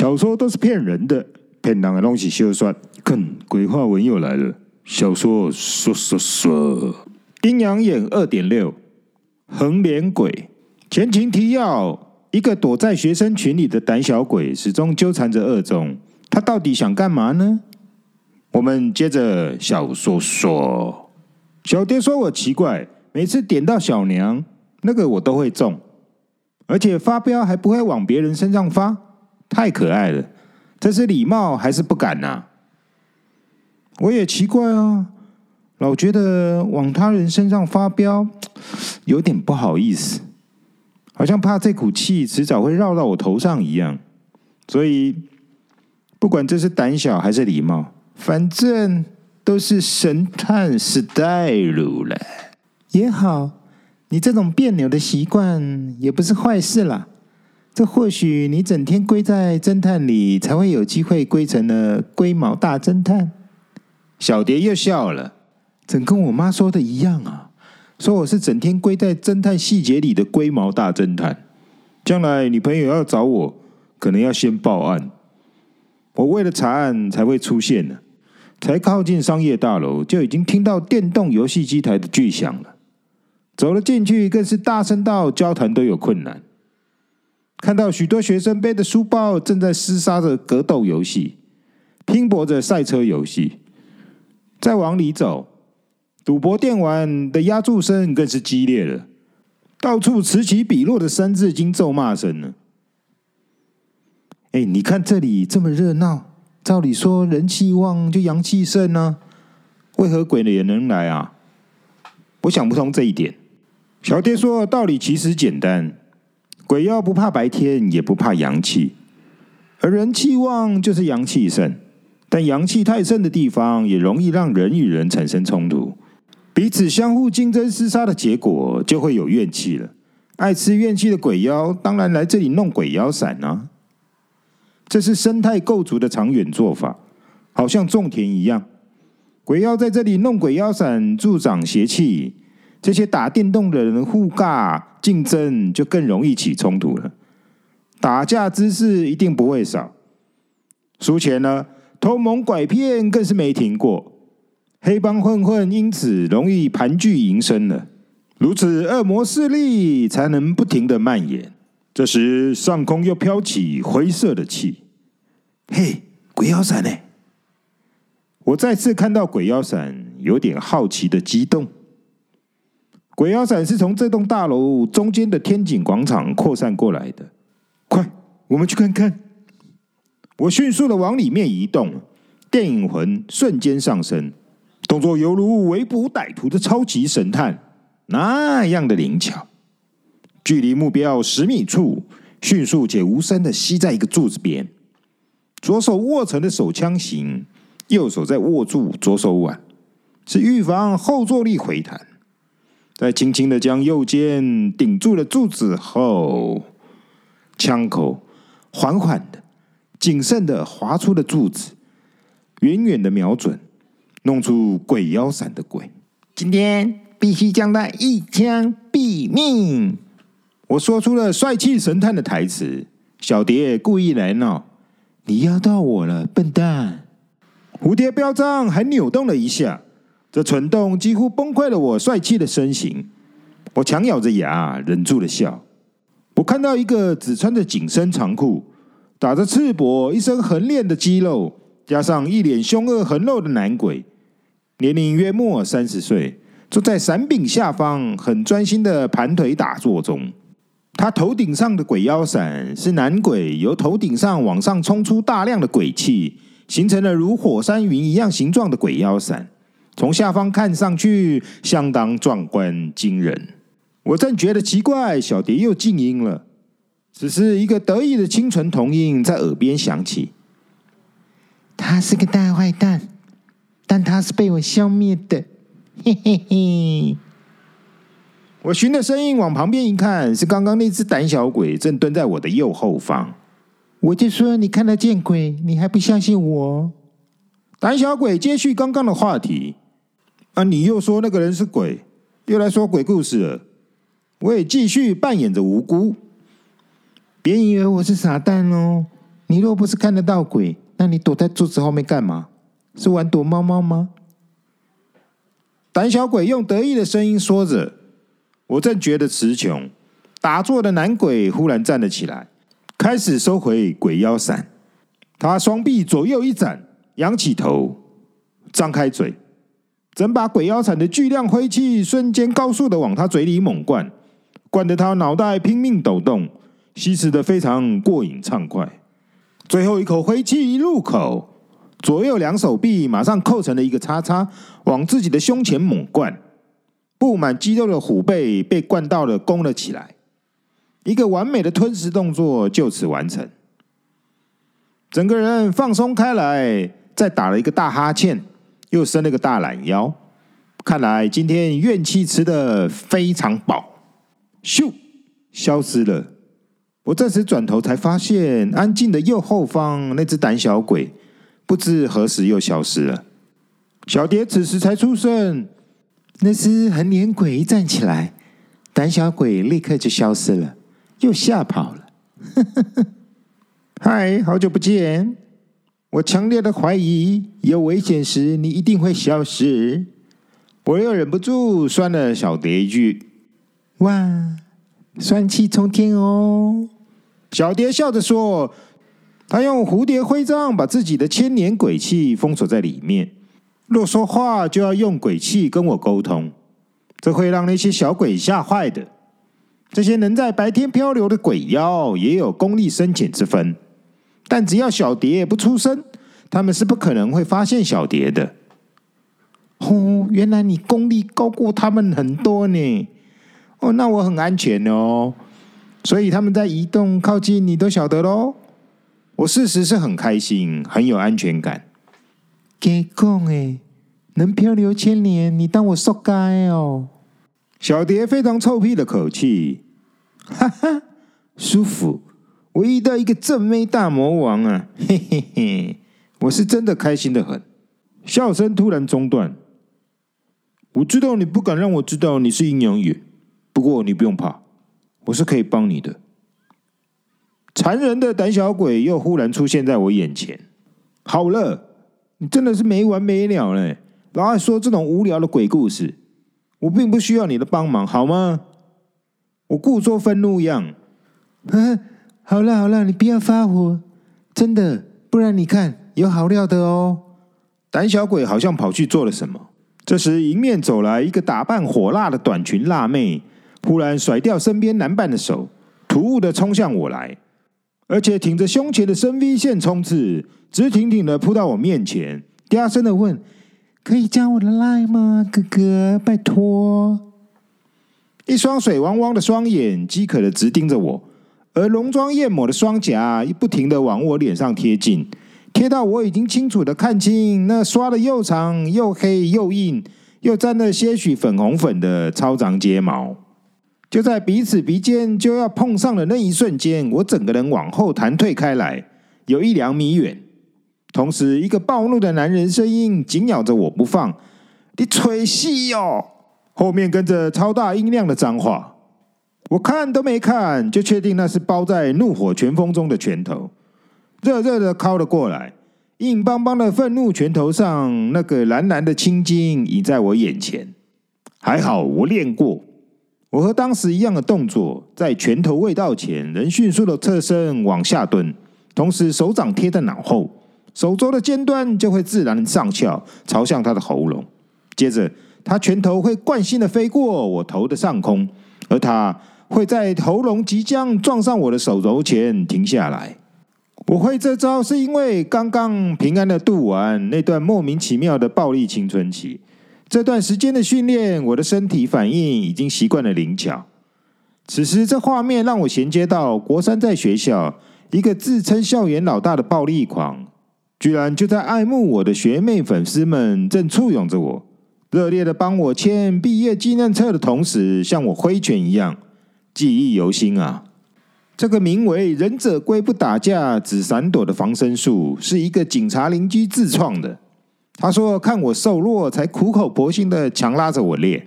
小说都是骗人的，骗人的东西休算。看，鬼话文又来了。小说说说说，阴阳眼二点六，横脸鬼。前情提要：一个躲在学生群里的胆小鬼，始终纠缠着二中。他到底想干嘛呢？我们接着小说说。小蝶说我奇怪，每次点到小娘，那个我都会中，而且发飙还不会往别人身上发，太可爱了。这是礼貌还是不敢呐、啊？我也奇怪啊，老觉得往他人身上发飙有点不好意思，好像怕这股气迟早会绕到我头上一样。所以不管这是胆小还是礼貌，反正都是神探 style 了。也好，你这种别扭的习惯也不是坏事啦。这或许你整天归在侦探里，才会有机会归成了龟毛大侦探。小蝶又笑了，怎跟我妈说的一样啊？说我是整天归在侦探细节里的龟毛大侦探。将来女朋友要找我，可能要先报案。我为了查案才会出现呢。才靠近商业大楼，就已经听到电动游戏机台的巨响了。走了进去，更是大声到交谈都有困难。看到许多学生背着书包，正在厮杀着格斗游戏，拼搏着赛车游戏。再往里走，赌博电玩的压注声更是激烈了，到处此起彼落的三字经咒骂声呢。哎，你看这里这么热闹，照理说人气旺就阳气盛呢，为何鬼也能来啊？我想不通这一点。小爹说道理其实简单，鬼妖不怕白天，也不怕阳气，而人气旺就是阳气盛。但阳气太盛的地方，也容易让人与人产生冲突，彼此相互竞争厮杀的结果，就会有怨气了。爱吃怨气的鬼妖，当然来这里弄鬼妖伞啊！这是生态构筑的长远做法，好像种田一样。鬼妖在这里弄鬼妖伞，助长邪气，这些打电动的人互尬竞争，就更容易起冲突了。打架之事一定不会少，输钱呢？偷蒙拐骗更是没停过，黑帮混混因此容易盘踞营生了。如此恶魔势力才能不停的蔓延。这时上空又飘起灰色的气，嘿，鬼妖伞呢？我再次看到鬼妖伞，有点好奇的激动。鬼妖伞是从这栋大楼中间的天井广场扩散过来的。快，我们去看看。我迅速的往里面移动，电影魂瞬间上升，动作犹如围捕歹徒的超级神探，那样的灵巧。距离目标十米处，迅速且无声的吸在一个柱子边，左手握成的手枪型，右手在握住左手腕，是预防后坐力回弹。在轻轻的将右肩顶住了柱子后，枪口缓缓的。谨慎的划出了柱子，远远的瞄准，弄出鬼妖闪的鬼。今天必须将他一枪毙命！我说出了帅气神探的台词。小蝶故意来闹：“你压到我了，笨蛋！”蝴蝶标章还扭动了一下，这蠢动几乎崩溃了我帅气的身形。我强咬着牙，忍住了笑。我看到一个只穿着紧身长裤。打着赤膊，一身横练的肌肉，加上一脸凶恶横肉的男鬼，年龄约莫三十岁，坐在伞柄下方，很专心的盘腿打坐中。他头顶上的鬼妖伞是男鬼由头顶上往上冲出大量的鬼气，形成了如火山云一样形状的鬼妖伞。从下方看上去，相当壮观惊人。我正觉得奇怪，小蝶又静音了。只是一个得意的清纯童音在耳边响起。他是个大坏蛋，但他是被我消灭的。嘿嘿嘿！我循着声音往旁边一看，是刚刚那只胆小鬼正蹲在我的右后方。我就说你看得见鬼，你还不相信我？胆小鬼接续刚刚的话题。啊，你又说那个人是鬼，又来说鬼故事了。我也继续扮演着无辜。别以为我是傻蛋哦！你若不是看得到鬼，那你躲在桌子后面干嘛？是玩躲猫猫吗？胆小鬼用得意的声音说着。我正觉得词穷，打坐的男鬼忽然站了起来，开始收回鬼妖伞。他双臂左右一展，仰起头，张开嘴，整把鬼妖铲的巨量灰气瞬间高速的往他嘴里猛灌，灌得他脑袋拼命抖动，吸食的非常过瘾畅快。最后一口灰气一入口，左右两手臂马上扣成了一个叉叉，往自己的胸前猛灌，布满肌肉的虎背被灌到了弓了起来，一个完美的吞食动作就此完成。整个人放松开来，再打了一个大哈欠，又伸了个大懒腰。看来今天怨气吃得非常饱，咻，消失了。我这时转头才发现，安静的右后方那只胆小鬼，不知何时又消失了。小蝶此时才出声：“那只横脸鬼一站起来，胆小鬼立刻就消失了，又吓跑了。”嗨，好久不见！我强烈的怀疑，有危险时你一定会消失。我又忍不住酸了小蝶一句：“哇，酸气冲天哦！”小蝶笑着说：“他用蝴蝶徽章把自己的千年鬼气封锁在里面，若说话就要用鬼气跟我沟通，这会让那些小鬼吓坏的。这些能在白天漂流的鬼妖也有功力深浅之分。”但只要小蝶不出声，他们是不可能会发现小蝶的。哦，原来你功力高过他们很多呢。哦，那我很安全哦。所以他们在移动靠近你都晓得喽。我事实是很开心，很有安全感。给讲诶，能漂流千年，你当我受该哦？小蝶非常臭屁的口气，哈哈，舒服。我遇到一个正妹大魔王啊！嘿嘿嘿，我是真的开心的很。笑声突然中断。我知道你不敢让我知道你是阴阳眼，不过你不用怕，我是可以帮你的。残忍的胆小鬼又忽然出现在我眼前。好了，你真的是没完没了嘞！老爱说这种无聊的鬼故事，我并不需要你的帮忙，好吗？我故作愤怒样。呵呵。好了好了，你不要发火，真的，不然你看有好料的哦。胆小鬼好像跑去做了什么。这时，迎面走来一个打扮火辣的短裙辣妹，忽然甩掉身边男伴的手，突兀的冲向我来，而且挺着胸前的深 V 线冲刺，直挺挺的扑到我面前，嗲声的问：“可以加我的 line 吗，哥哥？拜托。”一双水汪汪的双眼饥渴的直盯着我。而浓妆艳抹的双颊不停的往我脸上贴近，贴到我已经清楚的看清那刷的又长又黑又硬又沾了些许粉红粉的超长睫毛。就在彼此鼻尖就要碰上的那一瞬间，我整个人往后弹退开来，有一两米远。同时，一个暴怒的男人声音紧咬着我不放：“你吹戏哟！”后面跟着超大音量的脏话。我看都没看，就确定那是包在怒火拳风中的拳头，热热的敲了过来，硬邦邦的愤怒拳头上那个蓝蓝的青筋已在我眼前。还好我练过，我和当时一样的动作，在拳头未到前，仍迅速的侧身往下蹲，同时手掌贴在脑后，手肘的尖端就会自然上翘，朝向他的喉咙。接着，他拳头会惯性的飞过我头的上空，而他。会在喉咙即将撞上我的手肘前停下来。我会这招是因为刚刚平安的度完那段莫名其妙的暴力青春期。这段时间的训练，我的身体反应已经习惯了灵巧。此时这画面让我衔接到国三在学校，一个自称校园老大的暴力狂，居然就在爱慕我的学妹粉丝们正簇拥着我，热烈的帮我签毕业纪念册的同时，像我挥拳一样。记忆犹新啊！这个名为“忍者龟不打架，只闪躲”的防身术，是一个警察邻居自创的。他说：“看我瘦弱，才苦口婆心的强拉着我练。”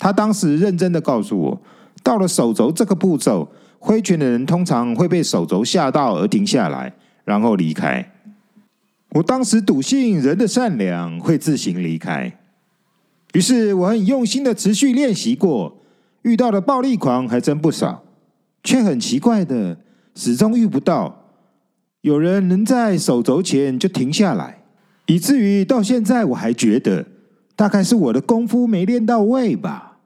他当时认真的告诉我，到了手肘这个步骤，挥拳的人通常会被手肘吓到而停下来，然后离开。我当时笃信人的善良会自行离开，于是我很用心的持续练习过，遇到的暴力狂还真不少，却很奇怪的始终遇不到有人能在手肘前就停下来，以至于到现在我还觉得大概是我的功夫没练到位吧。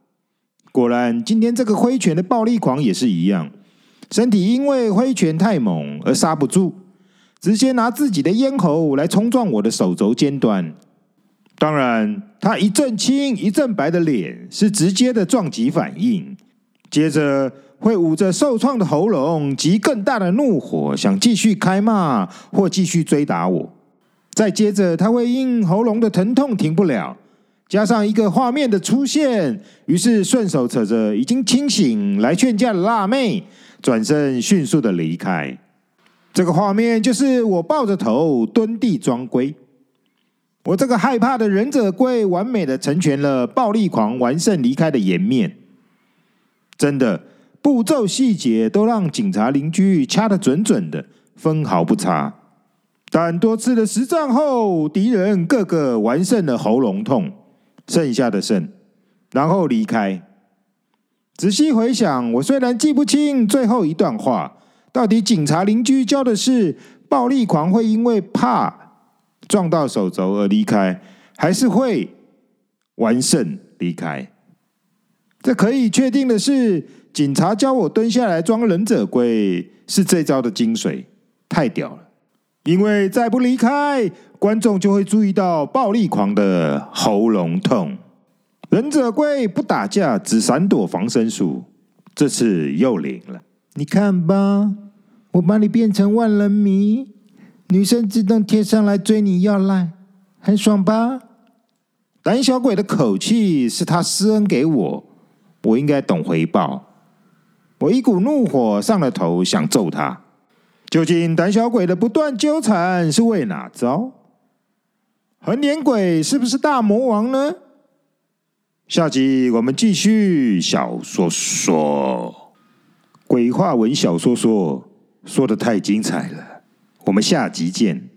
果然，今天这个挥拳的暴力狂也是一样，身体因为挥拳太猛而刹不住。直接拿自己的咽喉来冲撞我的手肘尖端，当然，他一阵青一阵白的脸是直接的撞击反应，接着会捂着受创的喉咙及更大的怒火，想继续开骂或继续追打我。再接着，他会因喉咙的疼痛停不了，加上一个画面的出现，于是顺手扯着已经清醒来劝架的辣妹，转身迅速的离开。这个画面就是我抱着头蹲地装龟，我这个害怕的忍者龟完美的成全了暴力狂完胜离开的颜面，真的步骤细节都让警察邻居掐得准准的，分毫不差。但多次的实战后，敌人个个完胜了喉咙痛，剩下的剩，然后离开。仔细回想，我虽然记不清最后一段话。到底警察邻居教的是暴力狂会因为怕撞到手肘而离开，还是会完胜离开？这可以确定的是，警察教我蹲下来装忍者龟是这招的精髓，太屌了！因为再不离开，观众就会注意到暴力狂的喉咙痛。忍者龟不打架，只闪躲防身术，这次又灵了。你看吧，我把你变成万人迷，女生自动贴上来追你要赖，很爽吧？胆小鬼的口气是他施恩给我，我应该懂回报。我一股怒火上了头，想揍他。究竟胆小鬼的不断纠缠是为哪招？横脸鬼是不是大魔王呢？下集我们继续小说说。鬼话文小说说说的太精彩了，我们下集见。